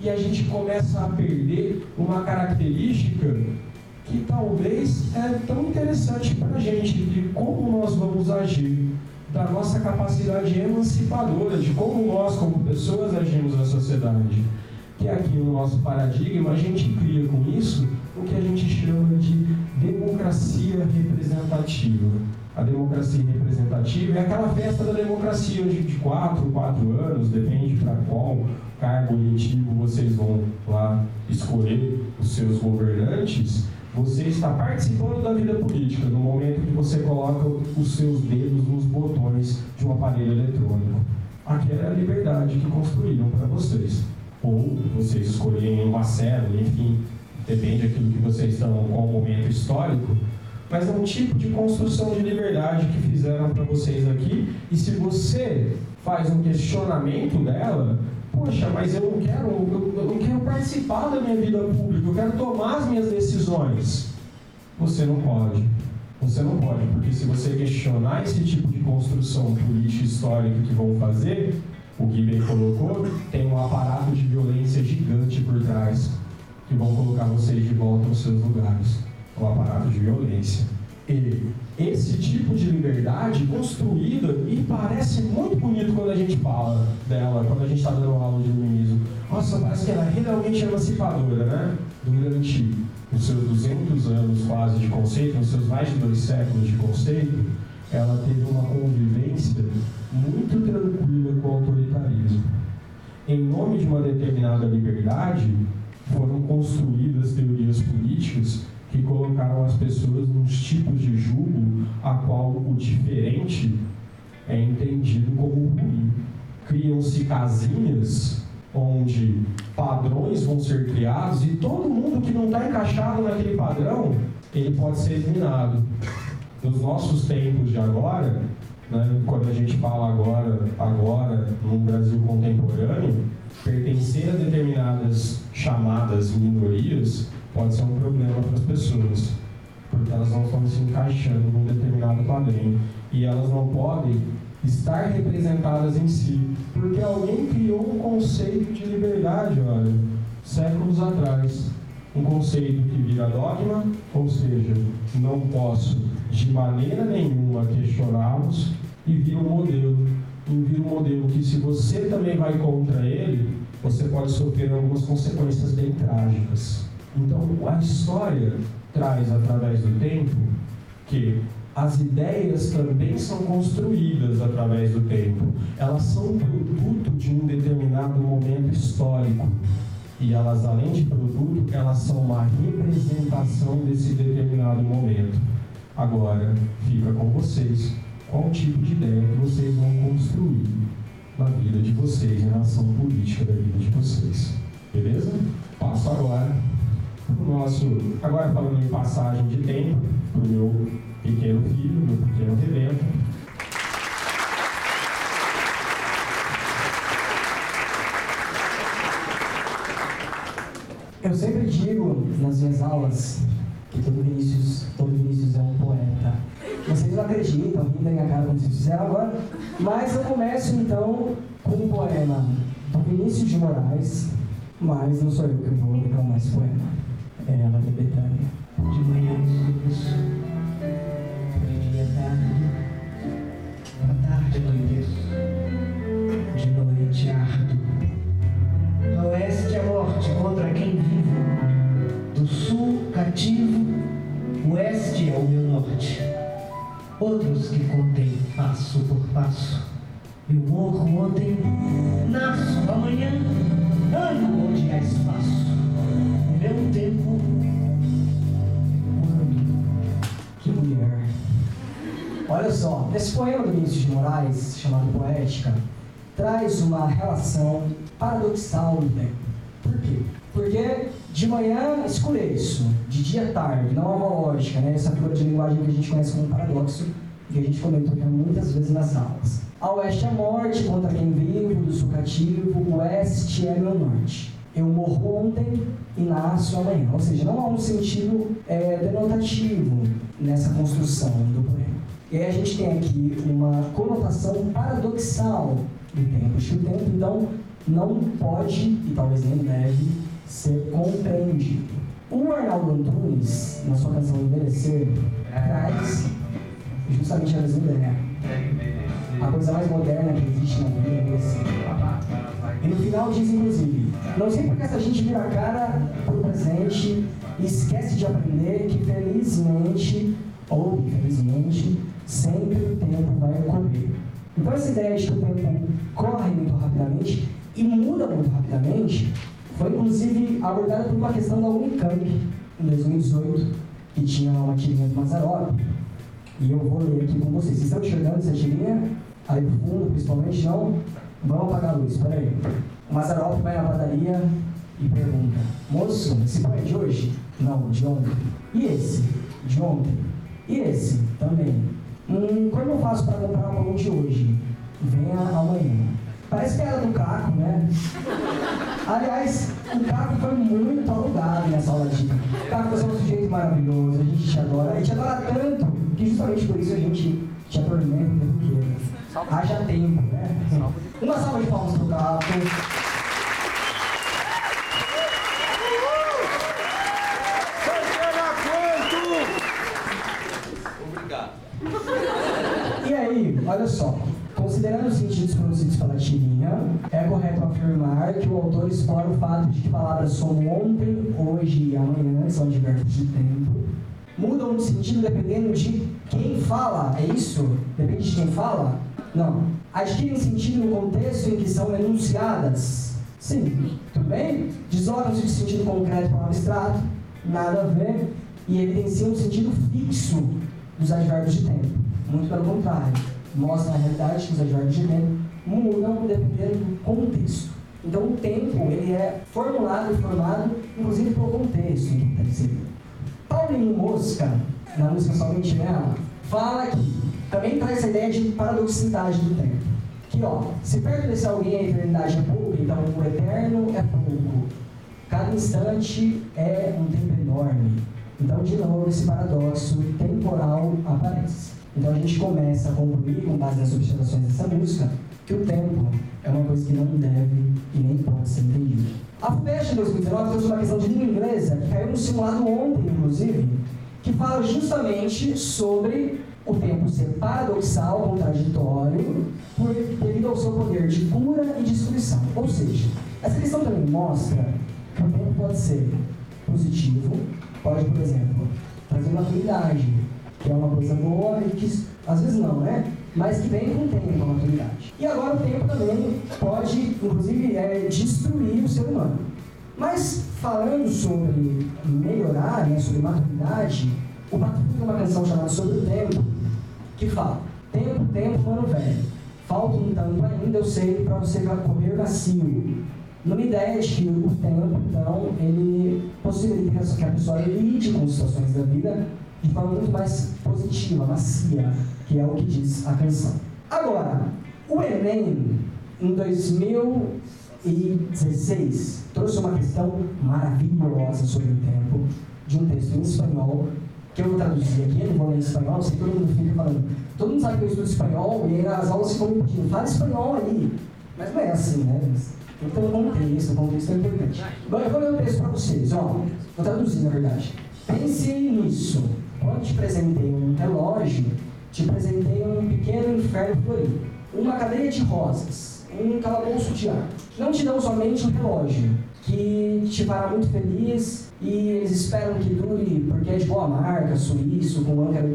F: E a gente começa a perder uma característica que talvez é tão interessante para a gente de como nós vamos agir, da nossa capacidade emancipadora, de como nós, como pessoas, agimos na sociedade. Que aqui no nosso paradigma a gente cria com isso o que a gente chama de democracia representativa. A democracia representativa é aquela festa da democracia de, de quatro, quatro anos, depende para qual cargo eletivo vocês vão lá escolher os seus governantes você está participando da vida política no momento que você coloca os seus dedos nos botões de um aparelho eletrônico. Aquela é a liberdade que construíram para vocês. Ou vocês escolherem uma célula, enfim, depende daquilo que vocês estão, qual momento histórico, mas é um tipo de construção de liberdade que fizeram para vocês aqui. E se você faz um questionamento dela, poxa, mas eu não quero, eu, eu não quero participar da minha vida pública, eu quero tomar as minhas decisões. Você não pode. Você não pode, porque se você questionar esse tipo de construção política histórica que vão fazer, o que bem colocou, tem um aparato de violência gigante por trás que vão colocar vocês de volta aos seus lugares. O aparato de violência. E esse tipo de liberdade construída e parece muito bonito quando a gente fala dela, quando a gente está dando aula de iluminismo. Nossa, parece que ela é realmente emancipadora, né? Durante os seus 200 anos quase de conceito, os seus mais de dois séculos de conceito, ela teve uma convivência muito tranquila com o autoritarismo. Em nome de uma determinada liberdade, foram construídas teorias políticas que colocaram as pessoas nos tipos de julgo a qual o diferente é entendido como ruim. Criam-se casinhas onde padrões vão ser criados e todo mundo que não está encaixado naquele padrão, ele pode ser eliminado. Nos nossos tempos de agora, né, quando a gente fala agora, agora, no Brasil contemporâneo, pertencer a determinadas chamadas minorias pode ser um problema para as pessoas, porque elas não estão se encaixando num determinado padrão e elas não podem estar representadas em si, porque alguém criou um conceito de liberdade, olha, séculos atrás. um conceito que vira dogma, ou seja, não posso de maneira nenhuma questioná-los, e vira um modelo. E vira um modelo que, se você também vai contra ele, você pode sofrer algumas consequências bem trágicas. Então, a história traz, através do tempo, que as ideias também são construídas através do tempo. Elas são produto de um determinado momento histórico. E elas, além de produto, elas são uma representação desse determinado momento. Agora, fica com vocês qual tipo de ideia que vocês vão construir na vida de vocês, na ação política da vida de vocês. Beleza? Passo agora nosso. Agora falando em passagem de tempo, para o meu pequeno filho, meu pequeno Rebento.
E: Eu sempre digo nas minhas aulas que todo Vinícius, todo Vinícius é um poeta. Vocês não acreditam, rindo da minha cara como vocês fizeram agora, mas eu começo então com um poema do Vinícius de Moraes, mas não sou eu que vou declamar esse poema, é ela de
G: manhã isso, de dia tarde, à tarde anoiteço, de noite ardo. A oeste a morte contra quem vivo, do sul cativo, oeste é o meu norte. Outros que contém passo por passo. Eu morro ontem, nasço amanhã, ando onde há espaço. O meu tempo,
E: Que mulher. Olha só, esse poema do Vinícius de Moraes, chamado Poética, traz uma relação paradoxal no tempo. Por quê? Porque de manhã escureço, de dia tarde, não é uma lógica, né? Essa figura de linguagem que a gente conhece como paradoxo, que a gente comentou muitas vezes nas aulas. A oeste é morte, contra quem vivo, do sul cativo, oeste é meu norte. Eu morro ontem e nasço amanhã. Ou seja, não há um sentido é, denotativo nessa construção do poema. E aí a gente tem aqui uma conotação paradoxal do tempo. Que o tempo, então, não pode e talvez nem deve ser compreendido. O Arnaldo Antunes, na sua canção Envelhecer, traz justamente a mesma ideia. A coisa mais moderna que existe na vida é envelhecer. E no final diz, inclusive, não sei porque essa gente vira a cara pro presente e esquece de aprender que felizmente, ou infelizmente, sempre o tempo vai correr. Então essa ideia de que o tempo corre muito rapidamente e muda muito rapidamente foi inclusive abordada por uma questão da Unicamp em 2018, que tinha uma tirinha do Mazzaropi. E eu vou ler aqui com vocês. Vocês estão enxergando essa tirinha? Pro fundo, principalmente, não? Vamos apagar a luz, peraí. O Mazzaropi vai na padaria e pergunta: Moço, esse pão é de hoje? Não, de ontem. E esse? De ontem. E esse? Também. Hum, como eu faço para comprar o pão de hoje? Venha amanhã. Parece que era do Caco, né? <laughs> Aliás, o Caco foi muito alugado nessa aula de. O Caco você é um sujeito maravilhoso, a gente te adora. A gente adora tanto que justamente por isso a gente te atormenta tempo inteiro. Haja tempo, né? Uma salva de palmas pro Caco.
A: Obrigado.
E: E aí, olha só. Considerando os sentidos produzidos pela tirinha, é correto afirmar que o autor explora o fato de que palavras como ontem, hoje e amanhã, que são advérbios de tempo, mudam de sentido dependendo de quem fala. É isso? Depende de quem fala? Não. Adquirem sentido no contexto em que são enunciadas? Sim. Tudo bem? Deslocam-se de sentido concreto para o abstrato? Nada a ver. E evidenciam um sentido fixo dos advérbios de tempo. Muito pelo contrário mostra na realidade que os advérbios de tempo mudam dependendo do contexto. Então o tempo ele é formulado e formado inclusive pelo contexto que. Paulinho Mosca, na música Somente Ela, fala que também traz essa ideia de paradoxalidade do tempo. Que ó, se perto desse alguém a eternidade é pouco, então o eterno é pouco. Cada instante é um tempo enorme. Então, de novo, esse paradoxo temporal aparece. Então a gente começa a concluir, com base nas observações dessa música, que o tempo é uma coisa que não deve e nem pode ser entendida. A FUVEST 2019 trouxe uma questão de língua inglesa, que caiu no simulado ontem, inclusive, que fala justamente sobre o tempo ser paradoxal, contraditório, por, devido ao seu poder de cura e destruição. Ou seja, essa questão também mostra que o tempo pode ser positivo, pode, por exemplo, trazer maturidade, que é uma coisa boa e que às vezes não, né? Mas que vem com o tempo, a maturidade. E agora o tempo também pode, inclusive, é, destruir o ser humano. Mas falando sobre melhorar, né, sobre maturidade, o Matuto tem uma canção chamada Sobre o Tempo, que fala: Tempo, tempo, mano velho. Falta um tanto ainda, eu sei, para você correr macio. Numa ideia de que o tempo, então, ele possibilita que a pessoa lide com situações da vida de forma muito mais positiva, macia, que é o que diz a canção. Agora, o Enem, em 2016, trouxe uma questão maravilhosa sobre o tempo, de um texto em espanhol, que eu vou traduzir aqui, não vou ler em espanhol, sei que todo mundo fica falando. Todo mundo sabe que eu estudo espanhol, e as aulas ficam me pedindo, fala espanhol aí. Mas não é assim, né? Então, o contexto, o contexto é importante. Agora, eu vou ler o texto para vocês, ó. Vou traduzir, na verdade. Pense nisso. Quando te apresentei um relógio, te apresentei um pequeno inferno florido. Uma cadeia de rosas, um calabouço de ar. Não te dão somente um relógio, que te fará muito feliz e eles esperam que dure porque é de boa marca, suíço, com âncora,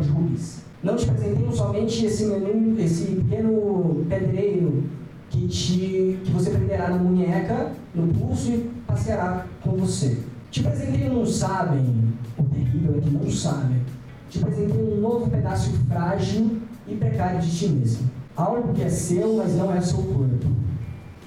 E: de rubis. Não te apresentei somente esse menu, esse pequeno pedreiro que, te, que você prenderá na munheca, no pulso e passeará com você. Te apresentei um não sabem, o terrível é que não sabem. Te apresentei um novo pedaço frágil e precário de ti mesmo. Algo que é seu, mas não é seu corpo.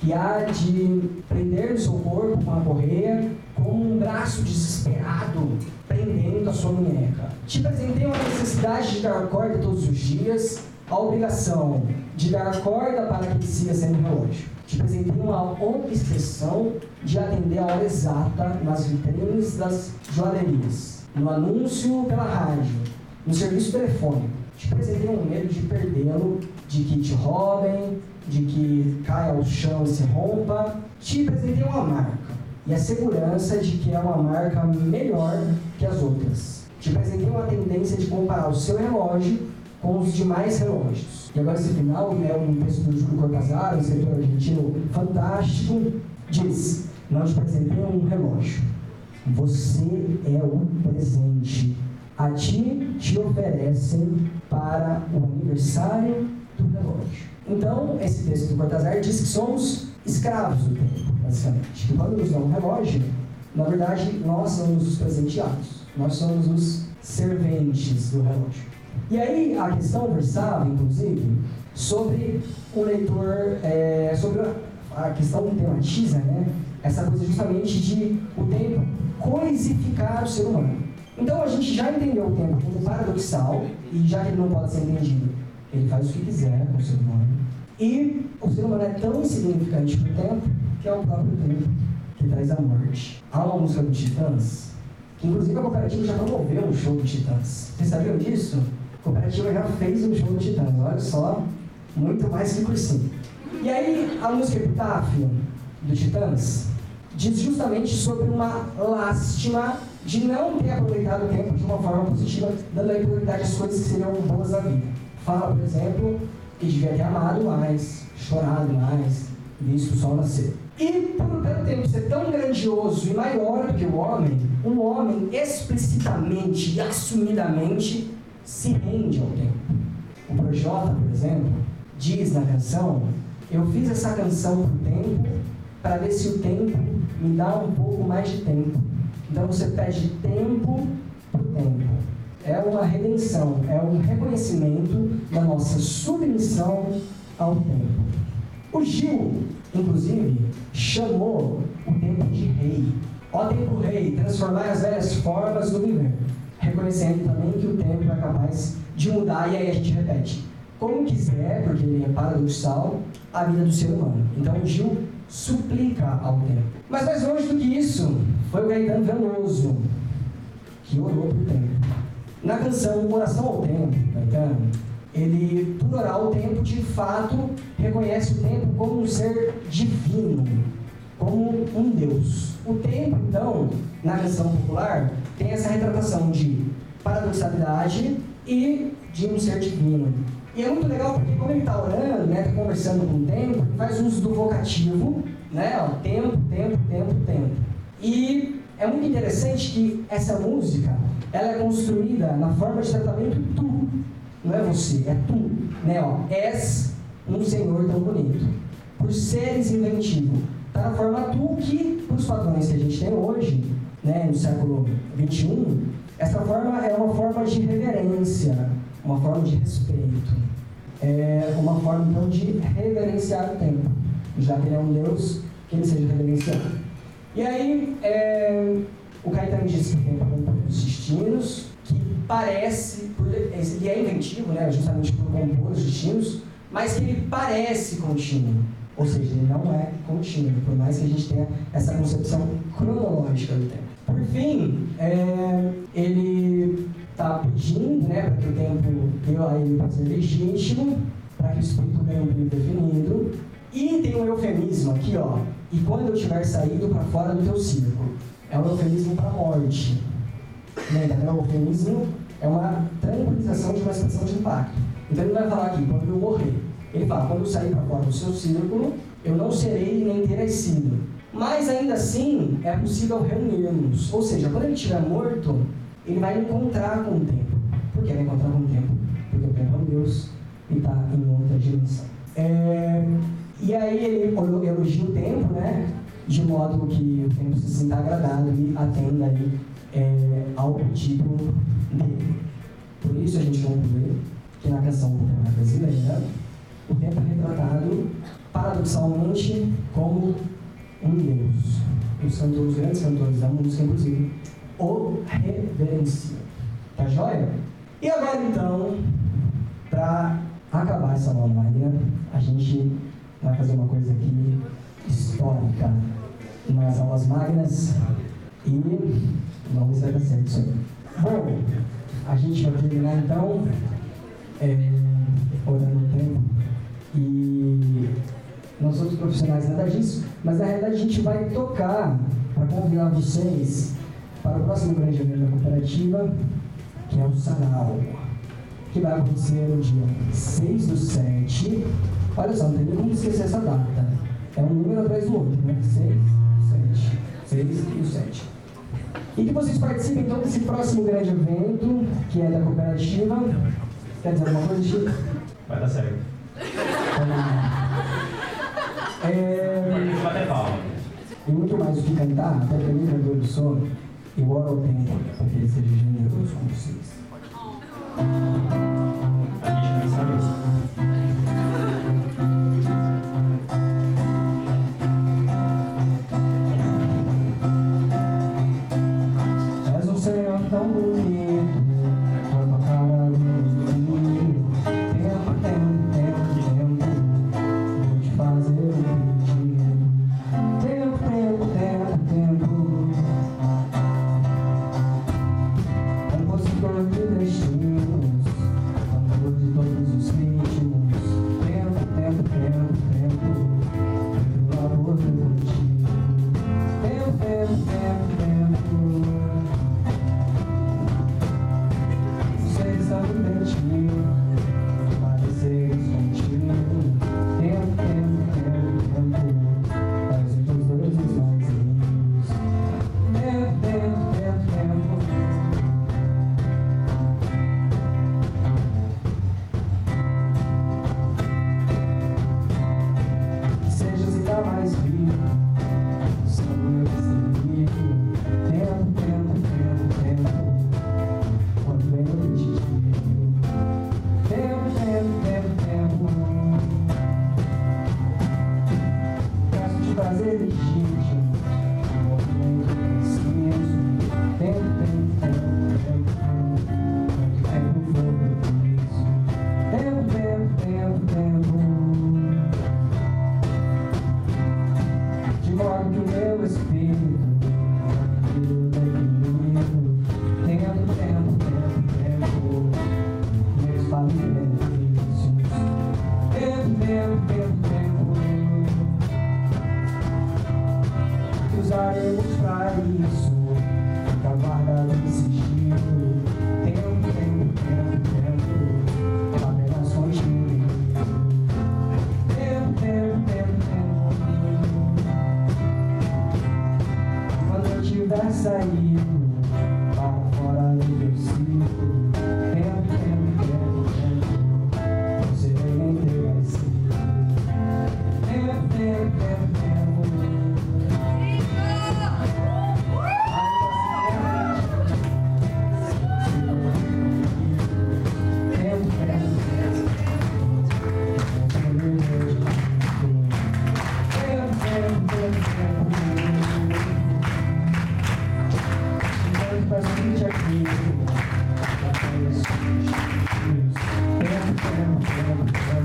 E: Que há de prender no seu corpo com a correia, um braço desesperado prendendo a sua munheca. Te apresentei uma necessidade de dar corda todos os dias, a obrigação de dar corda para que siga sendo relógio. Te apresentei uma obsessão de atender a hora exata nas vitrines das joalherias, no anúncio pela rádio, no serviço telefônico. Te apresentei um medo de perdê-lo, de que te roubem, de que caia ao chão e se rompa. Te apresentei uma marca e a segurança de que é uma marca melhor que as outras. Te apresentei uma tendência de comparar o seu relógio com os demais relógios. E agora esse final é um texto do Júlio Cortázar, um escritor argentino fantástico, diz, nós te apresentei um relógio. Você é o presente. A ti te oferecem para o aniversário do relógio. Então, esse texto do Cortázar diz que somos escravos do tempo, basicamente. Que quando dão um relógio, na verdade, nós somos os presenteados. Nós somos os serventes do relógio. E aí a questão versava, inclusive, sobre o leitor, é, sobre a questão que tematiza, né? Essa coisa justamente de o tempo coisificar o ser humano. Então a gente já entendeu o tempo como paradoxal, e já que ele não pode ser entendido, ele faz o que quiser com o ser humano. E o ser humano é tão insignificante para o tempo que é o próprio tempo que traz a morte. Há uma música do Titãs, que inclusive a cooperativa já promoveu um show do Titãs. Vocês sabiam disso? A cooperativa já fez um show do Titãs, olha só, muito mais que cima. E aí, a música Epitáfio do Titãs diz justamente sobre uma lástima de não ter aproveitado o tempo de uma forma positiva, dando prioridade às coisas que seriam boas da vida. Fala, por exemplo, que devia ter amado mais, chorado mais, visto o sol nascer. E por tempo ser tão grandioso e maior do que o homem, o homem explicitamente e assumidamente se rende ao tempo. O Projota, por exemplo, diz na canção: Eu fiz essa canção por tempo para ver se o tempo me dá um pouco mais de tempo. Então você pede tempo por tempo. É uma redenção, é um reconhecimento da nossa submissão ao tempo. O Gil, inclusive, chamou o tempo de rei. Ó tempo rei, transformar as velhas formas no viver reconhecendo também que o tempo é capaz de mudar e aí a gente repete. Como quiser, porque ele é paradoxal, a vida do ser humano. Então Gil suplica ao tempo. Mas mais longe do que isso, foi o Gaetano Veloso, que orou por tempo. Na canção Oração ao Tempo, Caetano, ele, por orar ao tempo, de fato reconhece o tempo como um ser divino, como um Deus. O tempo, então, na canção popular, tem essa retratação de paradoxalidade e de um ser divino. E é muito legal porque como ele está orando, né, tá conversando com o tempo, faz uso do vocativo, né, ó, tempo, tempo, tempo, tempo. E é muito interessante que essa música, ela é construída na forma de tratamento tu, não é você, é tu, né, ó, és um Senhor tão bonito. Por seres inventivo, está na forma tu que, para os padrões que a gente tem hoje, né, no século 21, essa forma é uma forma de reverência, uma forma de respeito, é uma forma então de reverenciar o tempo, já que ele é um Deus, que ele seja reverenciado. E aí, é, o Caetano disse que o tempo compõe os destinos, parece, ele é inventivo, né, justamente por compor os destinos, mas que ele parece contínuo. Ou seja, ele não é contínuo, por mais que a gente tenha essa concepção cronológica do tempo. Por fim, é, ele está pedindo né, para que o tempo dê a ele para ser legítimo, para que o espírito ganhe um bem definido. E tem um eufemismo aqui, ó. E quando eu tiver saído para fora do teu círculo, é um eufemismo para a morte. Né? O eufemismo é uma tranquilização de uma expressão de impacto. Então ele vai falar aqui, quando eu morrer. Ele fala, quando eu sair para fora do seu círculo, eu não serei nem terei sido. Mas ainda assim, é possível reunirmos. Ou seja, quando ele estiver morto, ele vai encontrar com o tempo. Por que vai encontrar com o tempo? Porque o tempo é um Deus e está em outra dimensão. É, e aí ele elogia o tempo, né? De modo que o tempo se sinta agradado e atenda aí, é, ao pedido dele. Por isso a gente conclui que na canção popular brasileira, o tempo é retratado paradoxalmente como um Deus. Os, cantores, os grandes cantores da música, inclusive, o reverenciam. Tá joia? E agora então, para acabar essa magna, a gente vai fazer uma coisa aqui histórica nas aulas magnas e vamos dar certo isso aí. Bom, a gente vai terminar então é, orando o tempo e não somos profissionais nada disso, mas na realidade a gente vai tocar para convidar vocês para o próximo grande evento da cooperativa, que é o Sarau, que vai acontecer no dia 6 do 7. Olha só, não tem nem como esquecer essa data. É um número atrás do outro, né? 6, 7. 6 e o 7. E que vocês participem então desse próximo grande evento, que é da cooperativa. Quer dizer alguma coisa, Chico?
C: Vai dar certo.
E: É...
C: Bater palma.
E: E muito mais do que cantar, até para mim, cantor do sono, eu oro ao tempo para que ele seja generoso com vocês.
C: A gente não sabe isso.
E: Thank
H: you.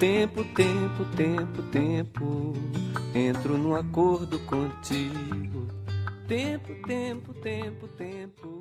H: Tempo, tempo, tempo, tempo, entro num acordo contigo. Tempo, tempo, tempo, tempo.